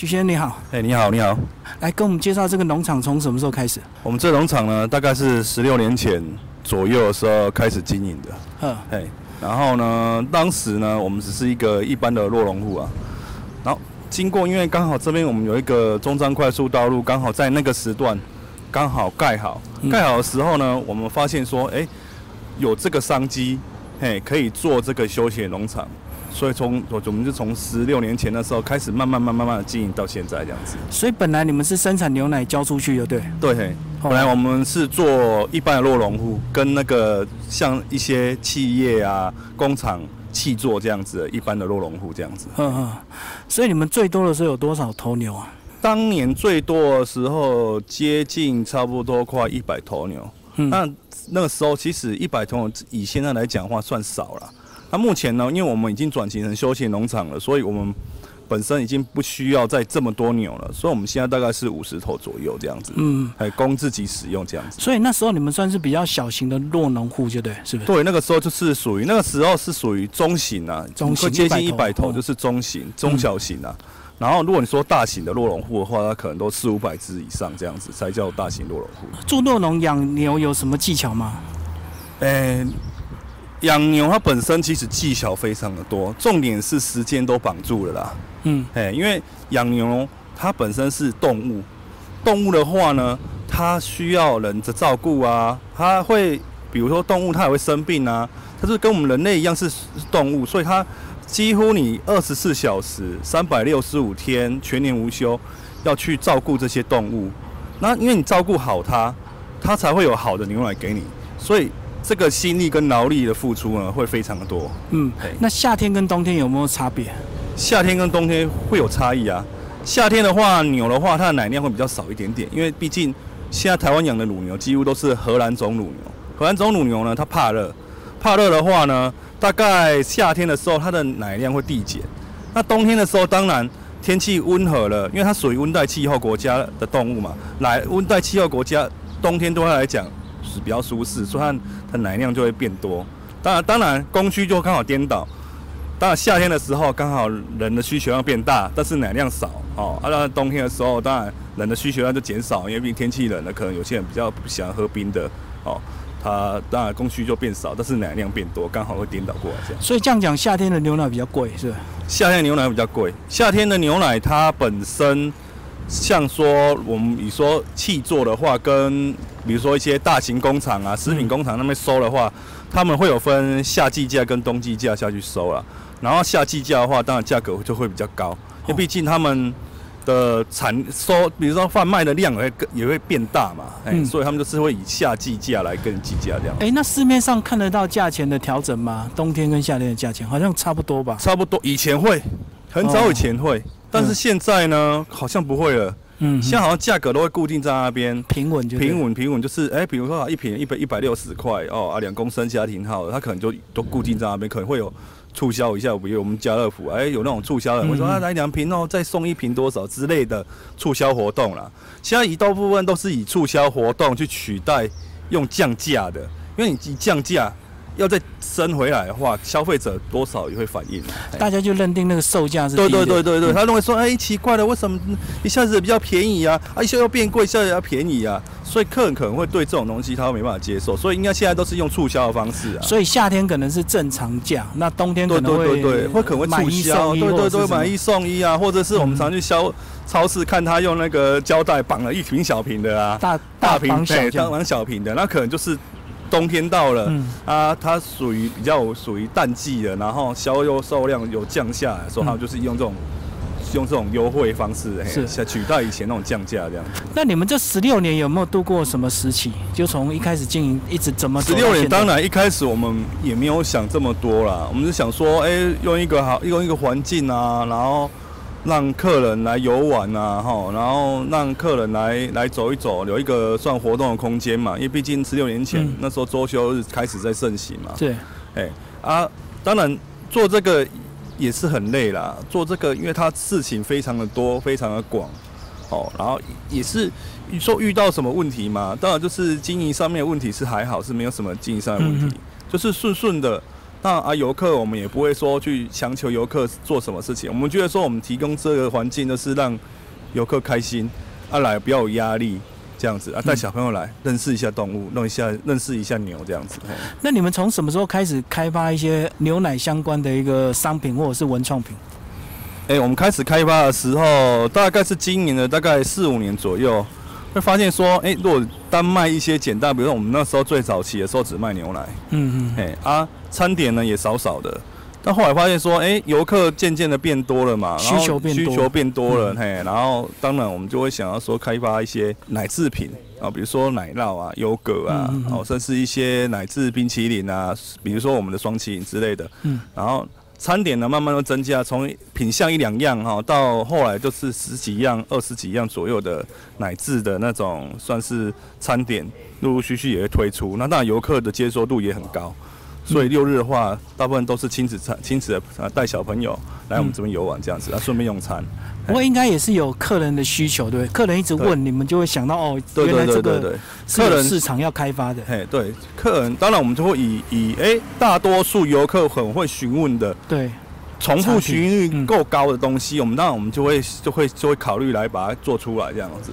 徐先生你好，哎，你好，你好，来跟我们介绍这个农场从什么时候开始？我们这农场呢，大概是十六年前左右的时候开始经营的。嗯，哎，然后呢，当时呢，我们只是一个一般的落农户啊。然后经过，因为刚好这边我们有一个中彰快速道路，刚好在那个时段刚好盖好。盖好的时候呢，我们发现说，哎，有这个商机，嘿，可以做这个休闲农场。所以从我我们就从十六年前的时候开始，慢慢慢慢慢的经营到现在这样子。所以本来你们是生产牛奶交出去的，对？对，本来我们是做一般的落农户，跟那个像一些企业啊、工厂、气作这样子，一般的落农户这样子。嗯嗯。所以你们最多的时候有多少头牛啊？当年最多的时候接近差不多快一百头牛。嗯。那那个时候其实一百头牛以现在来讲的话算少了。那目前呢？因为我们已经转型成休闲农场了，所以我们本身已经不需要再这么多牛了，所以我们现在大概是五十头左右这样子，嗯，还供自己使用这样子。所以那时候你们算是比较小型的弱农户，就对，是不是？对，那个时候就是属于那个时候是属于中型啊，中型接近一百头就是中型、中小型啊。然后如果你说大型的落农户的话，它可能都四五百只以上这样子才叫大型落农户。做落农养牛有什么技巧吗？诶。养牛它本身其实技巧非常的多，重点是时间都绑住了啦。嗯，哎，因为养牛它本身是动物，动物的话呢，它需要人的照顾啊，它会，比如说动物它也会生病啊，它是跟我们人类一样是动物，所以它几乎你二十四小时、三百六十五天全年无休要去照顾这些动物。那因为你照顾好它，它才会有好的牛奶给你，所以。这个心力跟劳力的付出呢，会非常的多。嗯，那夏天跟冬天有没有差别？夏天跟冬天会有差异啊。夏天的话，牛的话，它的奶量会比较少一点点，因为毕竟现在台湾养的乳牛几乎都是荷兰种乳牛。荷兰种乳牛呢，它怕热，怕热的话呢，大概夏天的时候它的奶量会递减。那冬天的时候，当然天气温和了，因为它属于温带气候国家的动物嘛，来温带气候国家冬天对它来讲。是比较舒适，所以它它奶量就会变多。当然，当然供需就刚好颠倒。当然夏天的时候刚好人的需求量变大，但是奶量少哦。啊，那冬天的时候当然人的需求量就减少，因为毕竟天气冷了，可能有些人比较不喜欢喝冰的哦。它当然供需就变少，但是奶量变多，刚好会颠倒过来这样。所以这样讲，夏天的牛奶比较贵，是吧？夏天牛奶比较贵。夏天的牛奶它本身。像说我们你说气做的话，跟比如说一些大型工厂啊、食品工厂那边收的话，他们会有分夏季价跟冬季价下去收了。然后夏季价的话，当然价格就会比较高，因为毕竟他们的产收，比如说贩卖的量也会也会变大嘛，哎，所以他们就是会以夏季价来跟计价这样。哎，那市面上看得到价钱的调整吗？冬天跟夏天的价钱好像差不多吧？差不多，以前会，很早以前会。但是现在呢，好像不会了。嗯，现在好像价格都会固定在那边，平稳就平稳平稳，就是哎，比如说一瓶一百一百六十块哦啊，两公升家庭号，它可能就都固定在那边，可能会有促销一下，比如我们家乐福哎有那种促销的，我说啊来两瓶哦，再送一瓶多少之类的促销活动啦。现在一大部分都是以促销活动去取代用降价的，因为你一降价。要再升回来的话，消费者多少也会反应。大家就认定那个售价是对对对对对，他认为说，哎，奇怪了，为什么一下子比较便宜啊？啊，一下又变贵，一下子要便宜啊？所以客人可能会对这种东西他没办法接受，所以应该现在都是用促销的方式啊。所以夏天可能是正常价，那冬天可能会对对对，会可能会促销，对对对，买一送一啊，或者是我们常去销超市看他用那个胶带绑了一瓶小瓶的啊，大大瓶对，绑小瓶的，那可能就是。冬天到了，啊，它属于比较属于淡季的，然后销售数量有降下来，所以它就是用这种用这种优惠方式，是取代以前那种降价这样。那你们这十六年有没有度过什么时期？就从一开始经营一直怎么？十六年，当然一开始我们也没有想这么多啦，我们是想说，哎，用一个好用一个环境啊，然后。让客人来游玩啊，哈，然后让客人来来走一走，有一个算活动的空间嘛。因为毕竟十六年前那时候周休日开始在盛行嘛。对，哎啊，当然做这个也是很累啦。做这个，因为它事情非常的多，非常的广，哦，然后也是你说遇到什么问题嘛？当然就是经营上面的问题是还好，是没有什么经营上的问题，就是顺顺的。那啊，游客我们也不会说去强求游客做什么事情，我们觉得说我们提供这个环境就是让游客开心，啊来不要有压力。这样子啊，带小朋友来认识一下动物，弄一下认识一下牛这样子。那你们从什么时候开始开发一些牛奶相关的一个商品或者是文创品？哎，我们开始开发的时候，大概是今年的大概四五年左右，会发现说，哎，如果单卖一些简单，比如说我们那时候最早期的时候只卖牛奶，嗯嗯，哎啊，餐点呢也少少的。但后来发现说，哎，游客渐渐的变多了嘛，需求变需求变多了，嘿，然后当然我们就会想要说开发一些奶制品啊，比如说奶酪啊、优格啊，哦，甚至一些奶制冰淇淋啊，比如说我们的双淇淋之类的。嗯。然后餐点呢，慢慢的增加，从品相一两样哈，到后来就是十几样、二十几样左右的奶制的那种，算是餐点，陆陆续续也会推出。那当然游客的接受度也很高。所以六日的话，大部分都是亲子餐、亲子的啊，带小朋友来我们这边游玩这样子，啊，顺便用餐。不过应该也是有客人的需求，对不对？客人一直问，你们就会想到哦，原来这个客人市场要开发的。嘿，对，客人当然我们就会以以哎，大多数游客很会询问的，对，重复询率够高的东西，我们当然我们就会就会就会考虑来把它做出来这样子。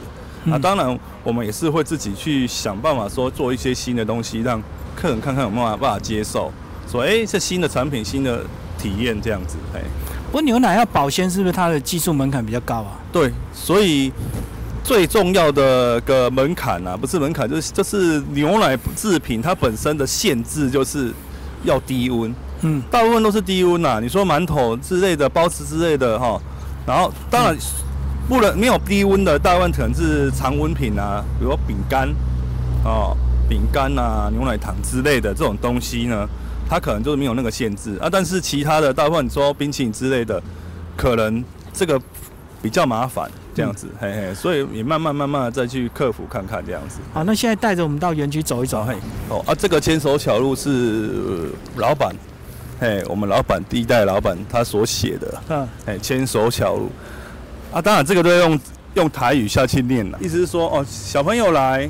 啊，当然我们也是会自己去想办法说做一些新的东西让。客人看看有没有办法接受，说哎，这新的产品、新的体验这样子，哎。不过牛奶要保鲜，是不是它的技术门槛比较高啊？对，所以最重要的个门槛啊，不是门槛，就是就是牛奶制品它本身的限制，就是要低温。嗯，大部分都是低温呐。你说馒头之类的、包子之类的哈，然后当然不能没有低温的，大部分可能是常温品啊，比如说饼干哦。饼干啊、牛奶糖之类的这种东西呢，它可能就是没有那个限制啊。但是其他的，大部分说冰淇淋之类的，可能这个比较麻烦，这样子，嘿嘿。所以也慢慢慢慢的再去克服看看这样子。好，那现在带着我们到园区走一走，嘿。哦啊，这个牵手小路是老板，嘿，我们老板第一代老板他所写的，嗯，哎，牵手小路。啊，当然这个都要用用台语下去念了，意思是说，哦，小朋友来。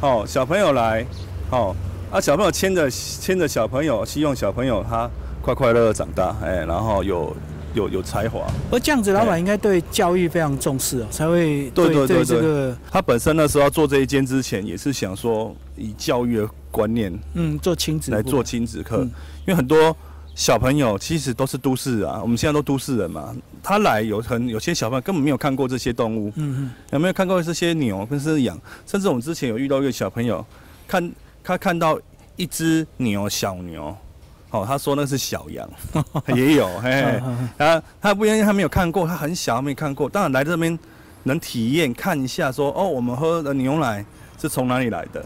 哦，小朋友来，哦，啊，小朋友牵着牵着小朋友，希望小朋友他快快乐乐长大，哎，然后有有有才华。而这样子，老板应该对教育非常重视哦，才会对对对这个。他本身那时候做这一间之前，也是想说以教育的观念，嗯，做亲子来做亲子课，因为很多。小朋友其实都是都市啊，我们现在都都市人嘛。他来有很有些小朋友根本没有看过这些动物，嗯嗯，有没有看过这些牛跟是羊？甚至我们之前有遇到一个小朋友，看他看到一只牛小牛，哦，他说那是小羊，也有，嘿，他他不因为他没有看过，他很小没看过。当然来这边能体验看一下，说哦，我们喝的牛奶是从哪里来的？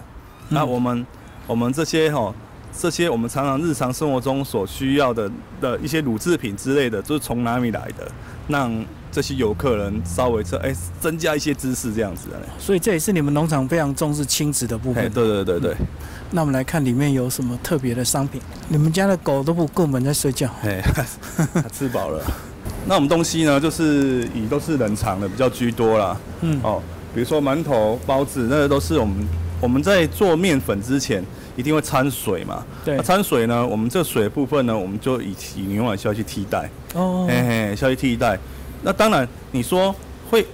那我们我们这些哈。这些我们常常日常生活中所需要的的一些乳制品之类的，都是从哪里来的？让这些游客人稍微这哎增加一些知识，这样子的。所以这也是你们农场非常重视亲子的部分。对对对对。那我们来看里面有什么特别的商品。你们家的狗都不根本在睡觉。哎，吃饱了。那我们东西呢，就是以都是冷藏的比较居多啦。嗯。哦，比如说馒头、包子，那个都是我们我们在做面粉之前。一定会掺水嘛？对。掺水呢，我们这水部分呢，我们就以以牛奶消去替代。哦。嘿嘿，消去替代。那当然，你说会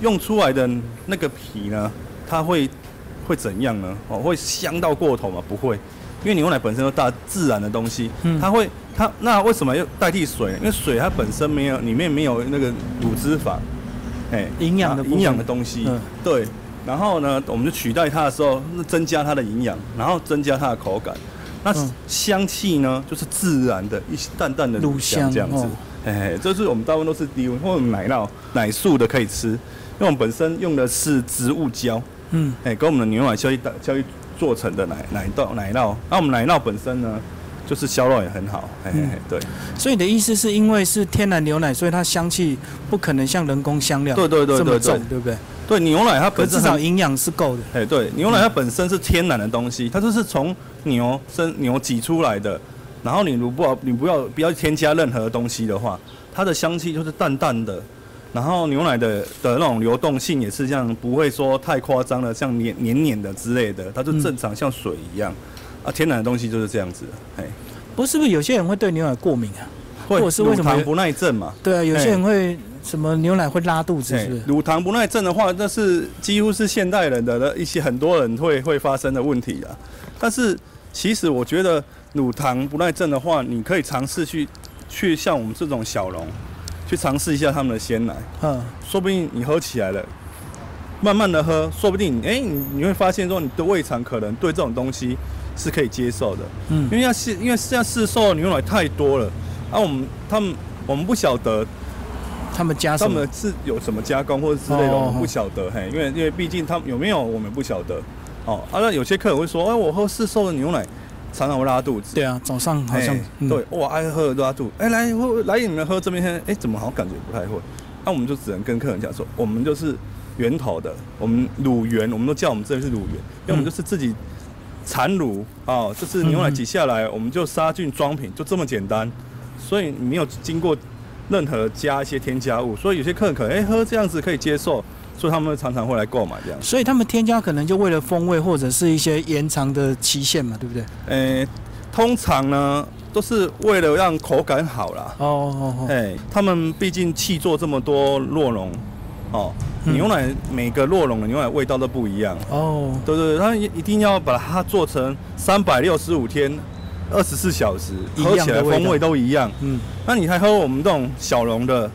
用出来的那个皮呢，它会会怎样呢？哦，会香到过头吗？不会，因为牛奶本身是大自然的东西，它会它那为什么要代替水？因为水它本身没有里面没有那个乳脂肪，哎，营养的营养的东西，对。然后呢，我们就取代它的时候，增加它的营养，然后增加它的口感。那香气呢，就是自然的一淡淡的乳香这样子。哎，这是我们大部分都是低温或者奶酪、奶素的可以吃，因为我们本身用的是植物胶。嗯，哎，跟我们的牛奶消易交易做成的奶奶酪奶酪。那我们奶酪本身呢，就是销量也很好。嘿嘿嘿，对。所以你的意思是因为是天然牛奶，所以它香气不可能像人工香料对对对这么重，对不对？对牛奶，它本身至少营养是够的。哎，对，牛奶它本身是天然的东西，它就是从牛生牛挤出来的。然后你如不你不要不要添加任何东西的话，它的香气就是淡淡的。然后牛奶的的那种流动性也是这样，不会说太夸张的，像黏黏黏的之类的，它就正常像水一样。啊，天然的东西就是这样子。哎，不是不是有些人会对牛奶过敏啊？或者是为什么不耐症嘛？对啊，有些人会什么牛奶会拉肚子，是不是？乳糖不耐症的话，那是几乎是现代人的一些很多人会会发生的问题啊。但是其实我觉得乳糖不耐症的话，你可以尝试去去像我们这种小龙去尝试一下他们的鲜奶，嗯，说不定你喝起来了，慢慢的喝，说不定哎，你你会发现说你的胃肠可能对这种东西是可以接受的，嗯，因为要是因为现在市售的牛奶太多了。啊，我们他们我们不晓得，他们加他们是有什么加工或者之类的，我们不晓得嘿，因为因为毕竟他们有没有我们不晓得哦。啊，那有些客人会说，哎，我喝市售的牛奶常常会拉肚子。对啊，早上好像对，哇，爱喝拉肚。哎，来来你们喝这边，哎，怎么好感觉不太会？那我们就只能跟客人讲说，我们就是源头的，我们乳源，我们都叫我们这边是乳源，因为我们就是自己产乳啊，就是牛奶挤下来，我们就杀菌装瓶，就这么简单。所以没有经过任何加一些添加物，所以有些客人可能哎喝这样子可以接受，所以他们常常会来购买这样。所以他们添加可能就为了风味或者是一些延长的期限嘛，对不对？诶，通常呢都是为了让口感好啦。哦哦哦。哎，他们毕竟气做这么多洛龙，哦，牛奶每个洛龙的牛奶味道都不一样。哦。对对对，他一一定要把它做成三百六十五天。二十四小时喝起来风味都一样。嗯，那你还喝我们这种小笼的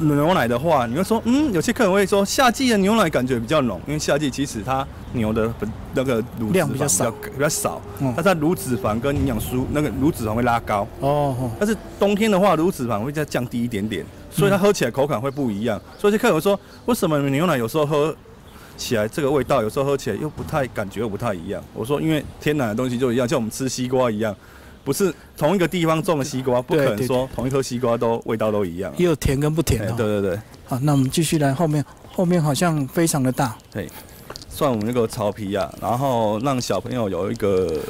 牛奶的话，你会说，嗯，有些客人会说，夏季的牛奶感觉比较浓，因为夏季其实它牛的那个乳量比较少，比较少，但它乳脂肪跟营养素那个乳脂肪会拉高。哦。但是冬天的话，乳脂肪会再降低一点点，所以它喝起来口感会不一样。所以这客人会说，为什么牛奶有时候喝？起来这个味道有时候喝起来又不太感觉又不太一样。我说因为天然的东西就一样，像我们吃西瓜一样，不是同一个地方种的西瓜，不可能说同一颗西瓜都味道都一样。也有甜跟不甜的。对对对。好，那我们继续来后面，后面好像非常的大。对，算我们那个草皮啊，然后让小朋友有一个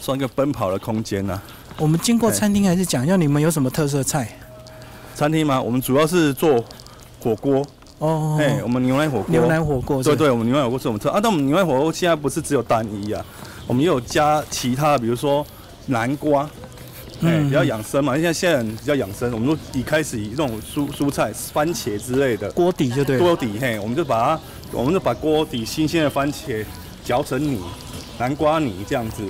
算一个奔跑的空间呐。我们经过餐厅还是讲一下你们有什么特色菜？餐厅吗？我们主要是做火锅。哦，哎，我们牛奶火锅，牛奶火锅，对对，我们牛奶火锅是我们特啊。但我们牛奶火锅现在不是只有单一啊，我们也有加其他的，比如说南瓜，哎，比较养生嘛。现在现在人比较养生，我们都以开始以这种蔬蔬菜、番茄之类的锅底就对，锅底嘿，我们就把它，我们就把锅底新鲜的番茄嚼成泥，南瓜泥这样子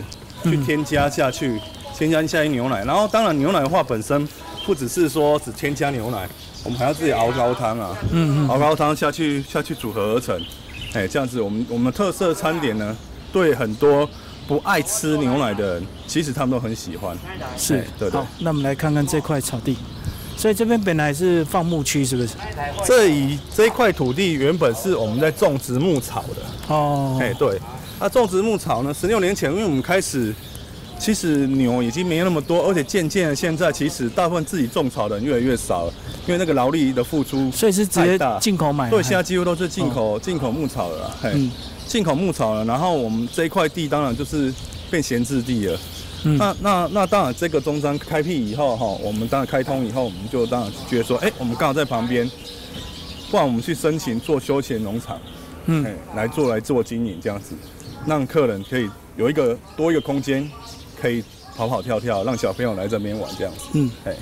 去添加下去，添加下去牛奶。然后当然牛奶的话本身不只是说只添加牛奶。我们还要自己熬高汤啊，嗯嗯，熬高汤下去下去组合而成，哎，这样子我们我们特色餐点呢，对很多不爱吃牛奶的人，其实他们都很喜欢。是，对好，那我们来看看这块草地，所以这边本来是放牧区，是不是？这一这一块土地原本是我们在种植牧草的。哦，哎，对，那种植牧草呢，十六年前，因为我们开始。其实牛已经没有那么多，而且渐渐的现在其实大部分自己种草的人越来越少了，因为那个劳力的付出所以是直接进口买。对，现在几乎都是进口进口牧草了，嘿，进口牧草了。然后我们这一块地当然就是变闲置地了。那那那当然，这个中山开辟以后哈，我们当然开通以后，我们就当然觉得说，哎，我们刚好在旁边，不然我们去申请做休闲农场，嗯，来做来做经营这样子，让客人可以有一个多一个空间。可以跑跑跳跳，让小朋友来这边玩这样子。嗯，哎，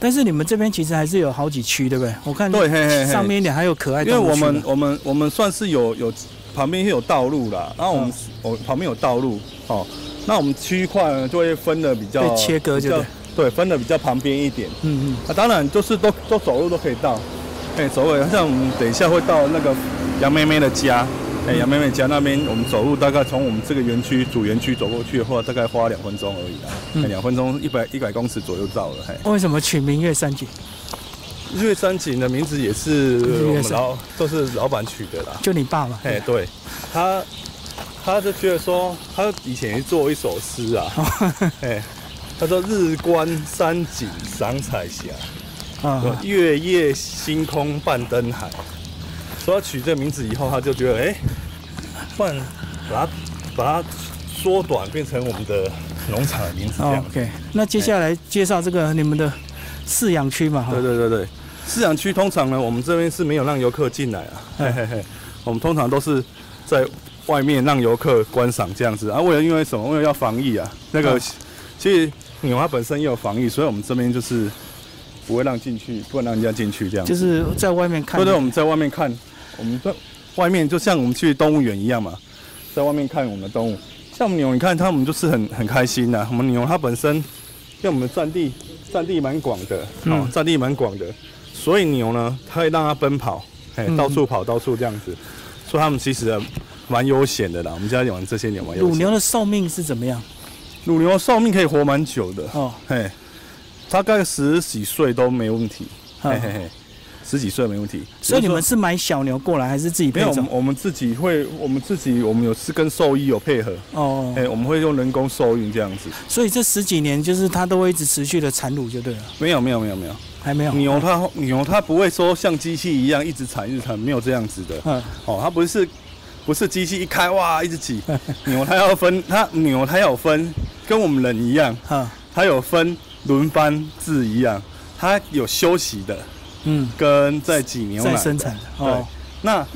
但是你们这边其实还是有好几区，对不对？我看对，嘿嘿上面一点还有可爱。因为我们我们我们算是有有旁边有道路啦，然后我们我旁边有道路哦，那我们区块呢就会分的比较切割，就对，分的比较旁边一点。嗯嗯，啊，当然就是都都走路都可以到，哎，走路像我们等一下会到那个杨妹妹的家。哎，杨妹妹家那边，我们走路大概从我们这个园区主园区走过去的话，大概花两分钟而已啦。两分钟，一百一百公尺左右到了。嘿，为什么取明月山景？月山景的名字也是我们老都是老板取的啦。就你爸嘛？哎，对，他他就觉得说，他以前做一首诗啊，哎，他说日观山景赏彩霞，啊，月夜星空伴灯海。说要取这个名字以后，他就觉得，哎，不然把它把它缩短，变成我们的农场的名字这样。OK，那接下来介绍这个你们的饲养区嘛？对对对对，饲养区通常呢，我们这边是没有让游客进来啊。嘿嘿嘿，我们通常都是在外面让游客观赏这样子啊。为了因为什么？为了要防疫啊。那个其实牛它本身也有防疫，所以我们这边就是不会让进去，不能让人家进去这样。就是在外面看。对对，我们在外面看，我们在外面就像我们去动物园一样嘛，在外面看我们的动物。像牛，你看它们就是很很开心的。我们牛它本身，因为我们占地占地蛮广的，哦，占地蛮广的，所以牛呢，它会让它奔跑，哎，到处跑，到处这样子，所以它们其实蛮悠闲的啦。我们家养这些牛嘛，乳牛的寿命是怎么样？乳牛寿命可以活蛮久的哦，嘿，大概十几岁都没问题，嘿嘿嘿。十几岁没问题，所以你们是买小牛过来，还是自己配种？没有，我们自己会，我们自己，我们有是跟兽医有配合哦。哎，我们会用人工受孕这样子。所以这十几年就是它都会一直持续的产乳就对了。没有，没有，没有，没有，还没有。牛它牛它不会说像机器一样一直产一直产，没有这样子的。嗯。哦，它不是不是机器一开哇一直挤。牛它要分，它牛它要分，跟我们人一样。哈。它有分轮班制一样，它有休息的。嗯，跟在几牛奶。生产的哦，那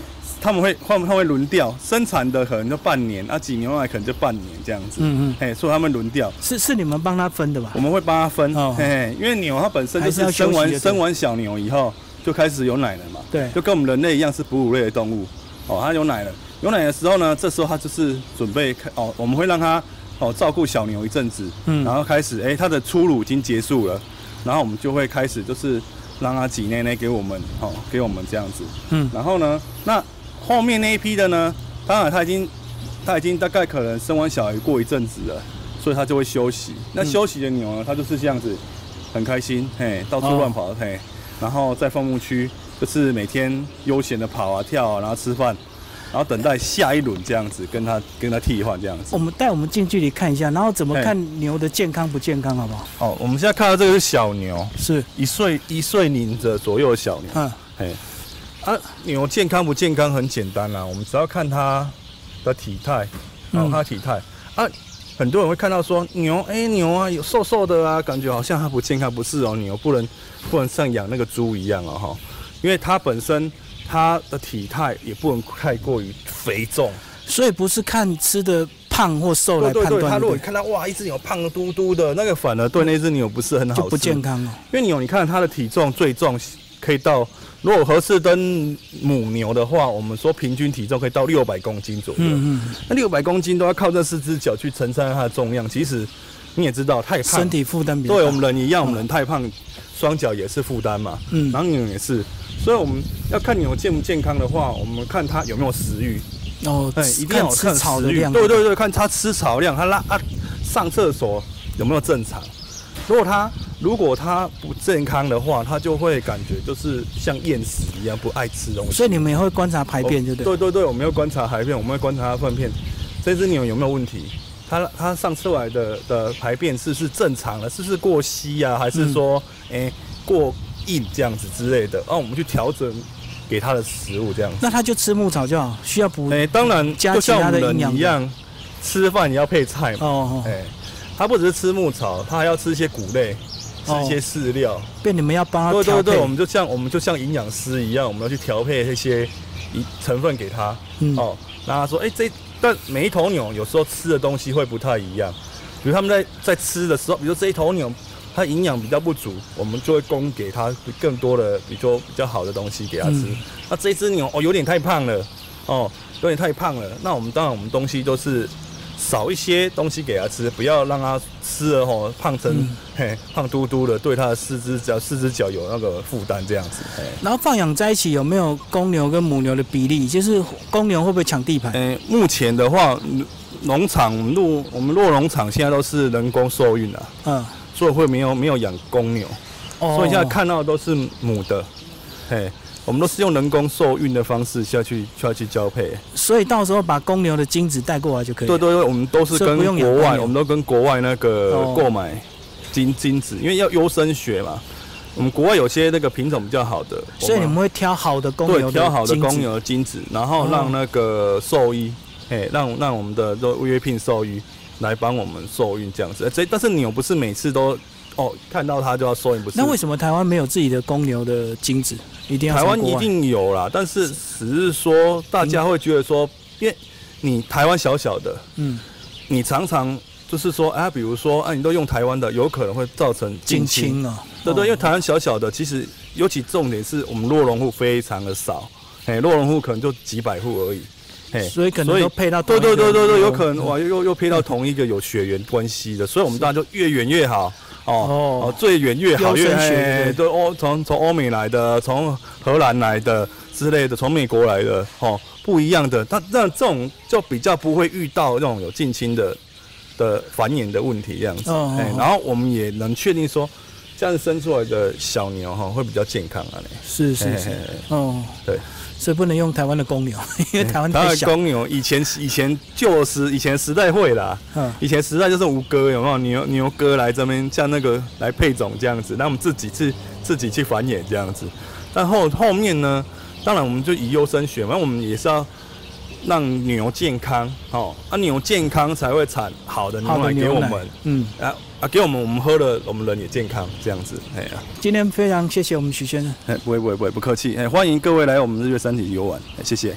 他们会换，他会轮调生产的可能就半年，啊挤牛奶可能就半年这样子。嗯嗯，嘿，所以他们轮调。是是你们帮他分的吧？我们会帮他分，嘿嘿，因为牛它本身就是生完生完小牛以后就开始有奶了嘛，对，就跟我们人类一样是哺乳类的动物，哦，它有奶了，有奶的时候呢，这时候它就是准备开哦，我们会让它哦照顾小牛一阵子，嗯，然后开始哎它的初乳已经结束了，然后我们就会开始就是。让他挤奶奶给我们，哦，给我们这样子。嗯，然后呢，那后面那一批的呢，当然他已经，他已经大概可能生完小孩过一阵子了，所以他就会休息。那休息的牛呢，它就是这样子，很开心，嘿，到处乱跑，嘿，然后在放牧区就是每天悠闲的跑啊跳啊，然后吃饭。然后等待下一轮这样子，跟他跟他替换这样子。我们带我们近距离看一下，然后怎么看牛的健康不健康，好不好？哦，我们现在看到这个是小牛，是一岁一岁零的左右的小牛。嗯，嘿，啊，牛健康不健康很简单啦，我们只要看它的体态，哦，它体态啊，很多人会看到说牛，哎，牛啊有瘦瘦的啊，感觉好像它不健康，不是哦，牛不能不能像养那个猪一样哦，哈，因为它本身。它的体态也不能太过于肥重，所以不是看吃的胖或瘦来判断。他如果看到哇，一只牛胖嘟嘟的，那个反而对那只牛不是很好，就不健康哦。因为牛，你看它的体重最重可以到，如果合适登母牛的话，我们说平均体重可以到六百公斤左右。嗯嗯。那六百公斤都要靠这四只脚去承担它的重量，其实你也知道太胖，身体负担比对我们人一样，我们人太胖，双脚也是负担嘛。嗯。然后牛也是。所以我们要看牛健不健康的话，我们看它有没有食欲。哦，对，一定要看食欲。对对对，看它吃草量，它拉啊上厕所有没有正常。如果它如果它不健康的话，它就会感觉就是像厌食一样，不爱吃东西。所以你们也会观察排便，对不对？对对对，我们要观察排便，我们会观察它粪便。这只牛有没有问题？它它上出来的的排便是是正常的，是不是过稀呀？还是说诶过？硬这样子之类的，哦，我们去调整给他的食物这样子。那他就吃牧草就好，需要补？哎，当然，就像我们人一样，吃饭也要配菜嘛。哦哦。哎，它不只是吃牧草，他还要吃一些谷类，吃一些饲料。对，你们要帮它对对对，我们就像我们就像营养师一样，我们要去调配这些一成分给他。嗯。哦，那他说，哎，这但每一头牛有时候吃的东西会不太一样，比如他们在在吃的时候，比如这一头牛。它营养比较不足，我们就会供给它更多的，比如说比较好的东西给它吃。那这只牛哦，有点太胖了，哦，有点太胖了。那我们当然我们东西都是少一些东西给他吃，不要让他吃了吼胖成嘿胖嘟嘟的，对他的四只脚四只脚有那个负担这样子。然后放养在一起有没有公牛跟母牛的比例？就是公牛会不会抢地盘？嗯，目前的话，农场鹿我们鹿农场现在都是人工受孕的。嗯。所以会没有没有养公牛，所以现在看到的都是母的，嘿，我们都是用人工受孕的方式下去下去交配。所以到时候把公牛的精子带过来就可以。对对对，我们都是跟国外，我们都跟国外那个购买精精子，因为要优生学嘛。我们国外有些那个品种比较好的，所以你们会挑好的公牛对，挑好的公牛的精子，然后让那个兽医，嘿，让让我们的都约聘兽医。来帮我们受孕这样子，这但是牛不是每次都哦看到它就要收，你，不是？那为什么台湾没有自己的公牛的精子？一定要台湾一定有啦，但是只是说大家会觉得说，因为你台湾小小的，嗯，你常常就是说啊，比如说啊，你都用台湾的，有可能会造成近亲。啊。对对，因为台湾小小的，其实尤其重点是我们落农户非常的少，哎，落农户可能就几百户而已。所以可能都配到对对对对对，有可能哇，又又配到同一个有血缘关系的，所以我们当然就越远越好哦哦，最远越好越好。对欧从从欧美来的，从荷兰来的之类的，从美国来的哦，不一样的。那那这种就比较不会遇到那种有近亲的的繁衍的问题这样子。哎，然后我们也能确定说，这样生出来的小牛哈会比较健康啊。是是是，哦，对。所以不能用台湾的公牛，因为台湾太小。公牛以前以前旧时以前时代会啦，嗯，以前时代就是吴哥有没有牛牛哥来这边像那个来配种这样子，那我们自己去自己去繁衍这样子。但后后面呢，当然我们就以优生学，反正我们也是要让牛健康，哦，啊牛健康才会产好的牛奶给我们，嗯，啊。啊，给我们，我们喝了，我们人也健康，这样子，哎呀。今天非常谢谢我们徐先生，哎，不会不会不会，不客气，哎，欢迎各位来我们日月山体游玩，哎谢谢。